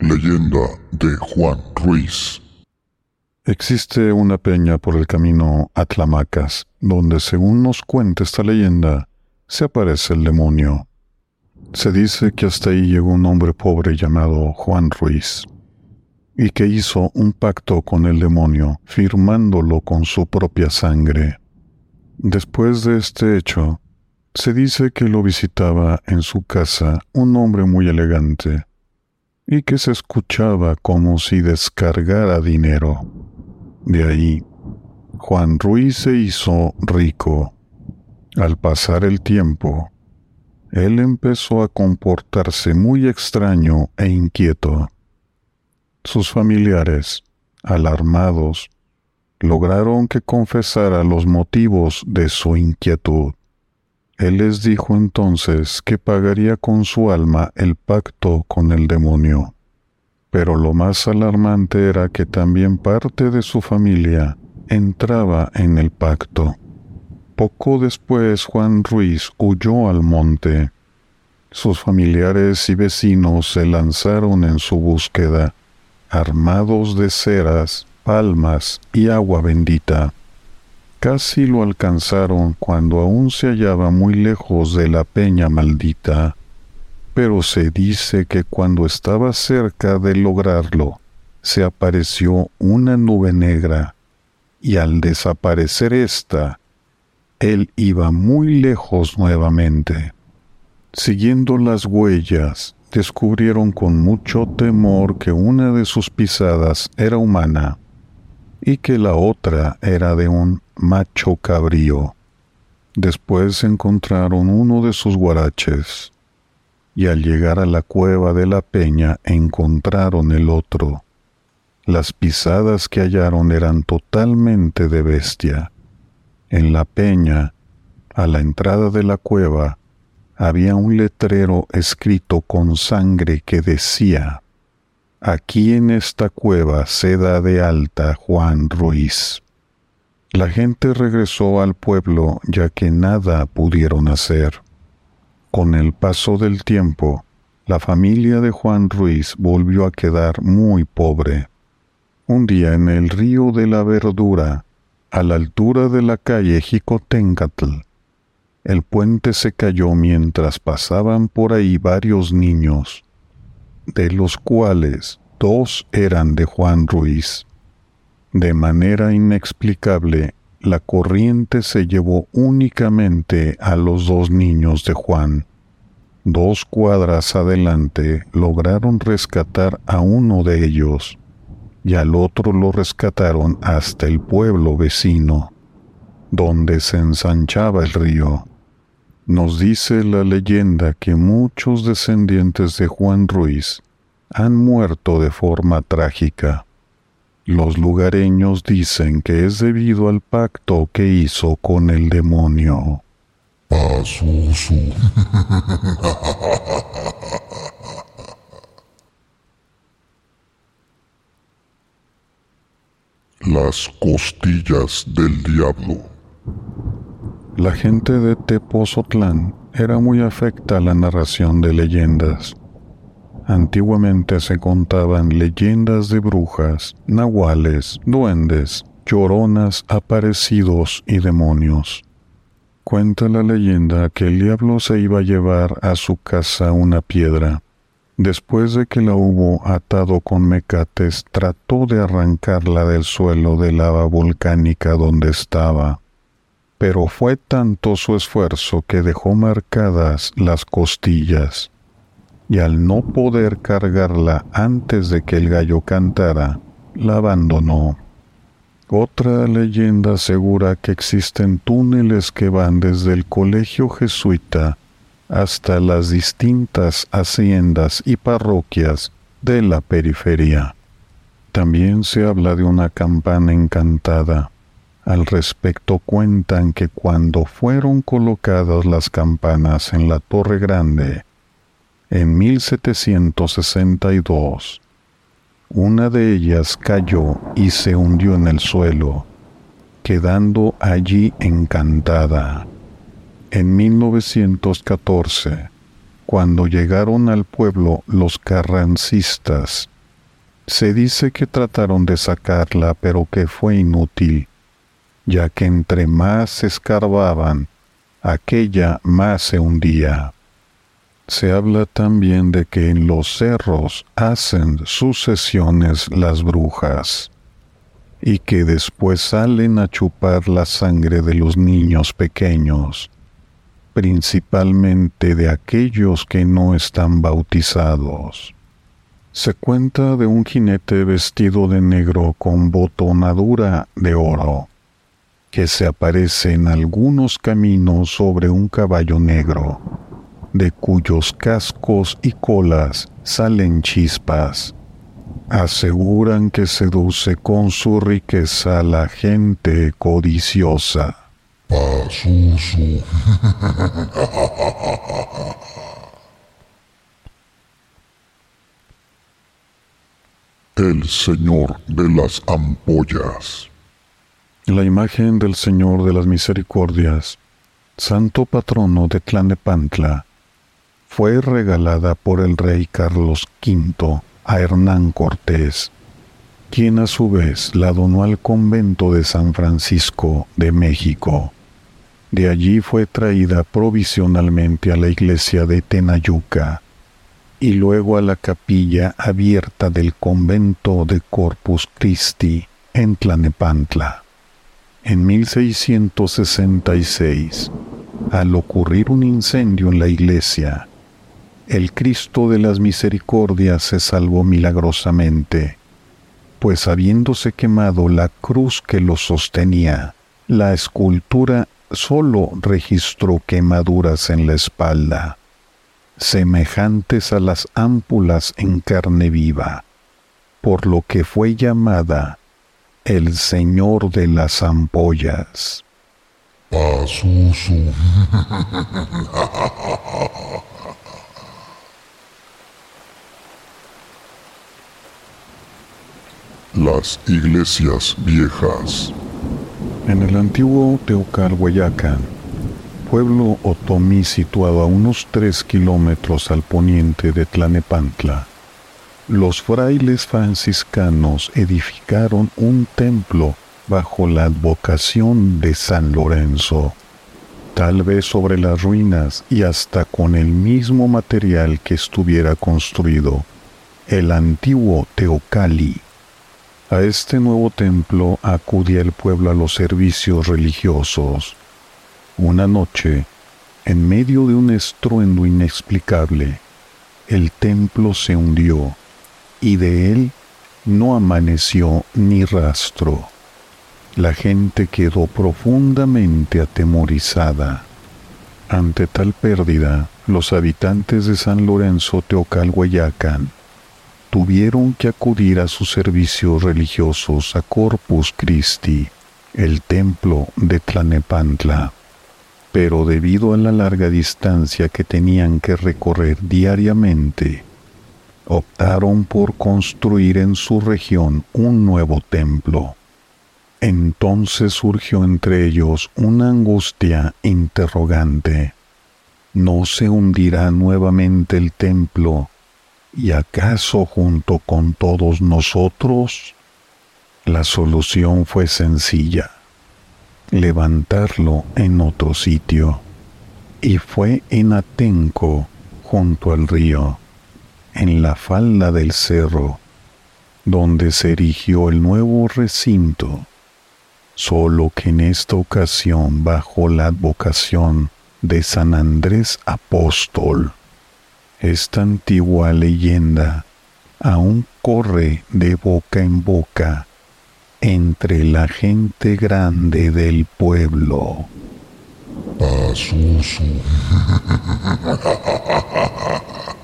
Leyenda de Juan Ruiz. Existe una peña por el camino a Tlamacas, donde según nos cuenta esta leyenda, se aparece el demonio. Se dice que hasta ahí llegó un hombre pobre llamado Juan Ruiz, y que hizo un pacto con el demonio, firmándolo con su propia sangre. Después de este hecho, se dice que lo visitaba en su casa un hombre muy elegante, y que se escuchaba como si descargara dinero. De ahí, Juan Ruiz se hizo rico. Al pasar el tiempo, él empezó a comportarse muy extraño e inquieto. Sus familiares, alarmados, lograron que confesara los motivos de su inquietud. Él les dijo entonces que pagaría con su alma el pacto con el demonio. Pero lo más alarmante era que también parte de su familia entraba en el pacto. Poco después Juan Ruiz huyó al monte. Sus familiares y vecinos se lanzaron en su búsqueda, armados de ceras, palmas y agua bendita. Casi lo alcanzaron cuando aún se hallaba muy lejos de la peña maldita, pero se dice que cuando estaba cerca de lograrlo, se apareció una nube negra, y al desaparecer ésta, él iba muy lejos nuevamente. Siguiendo las huellas, descubrieron con mucho temor que una de sus pisadas era humana y que la otra era de un macho cabrío. Después encontraron uno de sus guaraches, y al llegar a la cueva de la peña encontraron el otro. Las pisadas que hallaron eran totalmente de bestia. En la peña, a la entrada de la cueva, había un letrero escrito con sangre que decía, Aquí en esta cueva se da de alta Juan Ruiz. La gente regresó al pueblo ya que nada pudieron hacer. Con el paso del tiempo, la familia de Juan Ruiz volvió a quedar muy pobre. Un día en el río de la Verdura, a la altura de la calle Jicotencatl, el puente se cayó mientras pasaban por ahí varios niños de los cuales dos eran de Juan Ruiz. De manera inexplicable, la corriente se llevó únicamente a los dos niños de Juan. Dos cuadras adelante lograron rescatar a uno de ellos y al otro lo rescataron hasta el pueblo vecino, donde se ensanchaba el río. Nos dice la leyenda que muchos descendientes de Juan Ruiz han muerto de forma trágica. Los lugareños dicen que es debido al pacto que hizo con el demonio. Las costillas del diablo. La gente de Tepozotlán era muy afecta a la narración de leyendas. Antiguamente se contaban leyendas de brujas, nahuales, duendes, lloronas, aparecidos y demonios. Cuenta la leyenda que el diablo se iba a llevar a su casa una piedra. Después de que la hubo atado con mecates, trató de arrancarla del suelo de lava volcánica donde estaba pero fue tanto su esfuerzo que dejó marcadas las costillas, y al no poder cargarla antes de que el gallo cantara, la abandonó. Otra leyenda asegura que existen túneles que van desde el colegio jesuita hasta las distintas haciendas y parroquias de la periferia. También se habla de una campana encantada al respecto cuentan que cuando fueron colocadas las campanas en la Torre Grande, en 1762, una de ellas cayó y se hundió en el suelo, quedando allí encantada. En 1914, cuando llegaron al pueblo los carrancistas, se dice que trataron de sacarla, pero que fue inútil, ya que entre más escarbaban, aquella más se hundía. Se habla también de que en los cerros hacen sucesiones las brujas y que después salen a chupar la sangre de los niños pequeños, principalmente de aquellos que no están bautizados. Se cuenta de un jinete vestido de negro con botonadura de oro, que se aparece en algunos caminos sobre un caballo negro, de cuyos cascos y colas salen chispas. Aseguran que seduce con su riqueza a la gente codiciosa. El Señor de las Ampollas. La imagen del Señor de las Misericordias, santo patrono de Tlanepantla, fue regalada por el rey Carlos V a Hernán Cortés, quien a su vez la donó al convento de San Francisco de México. De allí fue traída provisionalmente a la iglesia de Tenayuca, y luego a la capilla abierta del convento de Corpus Christi en Tlanepantla. En 1666, al ocurrir un incendio en la iglesia, el Cristo de las Misericordias se salvó milagrosamente, pues habiéndose quemado la cruz que lo sostenía, la escultura sólo registró quemaduras en la espalda semejantes a las ámpulas en carne viva, por lo que fue llamada el Señor de las Ampollas. Las iglesias viejas. En el antiguo Teocalhuayacán, pueblo otomí situado a unos tres kilómetros al poniente de Tlanepantla, los frailes franciscanos edificaron un templo bajo la advocación de San Lorenzo, tal vez sobre las ruinas y hasta con el mismo material que estuviera construido, el antiguo Teocali. A este nuevo templo acudía el pueblo a los servicios religiosos una noche, en medio de un estruendo inexplicable, el templo se hundió y de él no amaneció ni rastro. La gente quedó profundamente atemorizada. Ante tal pérdida, los habitantes de San Lorenzo Teocalhuayacán tuvieron que acudir a sus servicios religiosos a Corpus Christi, el templo de Tlanepantla pero debido a la larga distancia que tenían que recorrer diariamente, optaron por construir en su región un nuevo templo. Entonces surgió entre ellos una angustia interrogante. ¿No se hundirá nuevamente el templo y acaso junto con todos nosotros? La solución fue sencilla levantarlo en otro sitio. Y fue en Atenco, junto al río, en la falda del cerro, donde se erigió el nuevo recinto, solo que en esta ocasión bajo la advocación de San Andrés Apóstol. Esta antigua leyenda aún corre de boca en boca entre la gente grande del pueblo.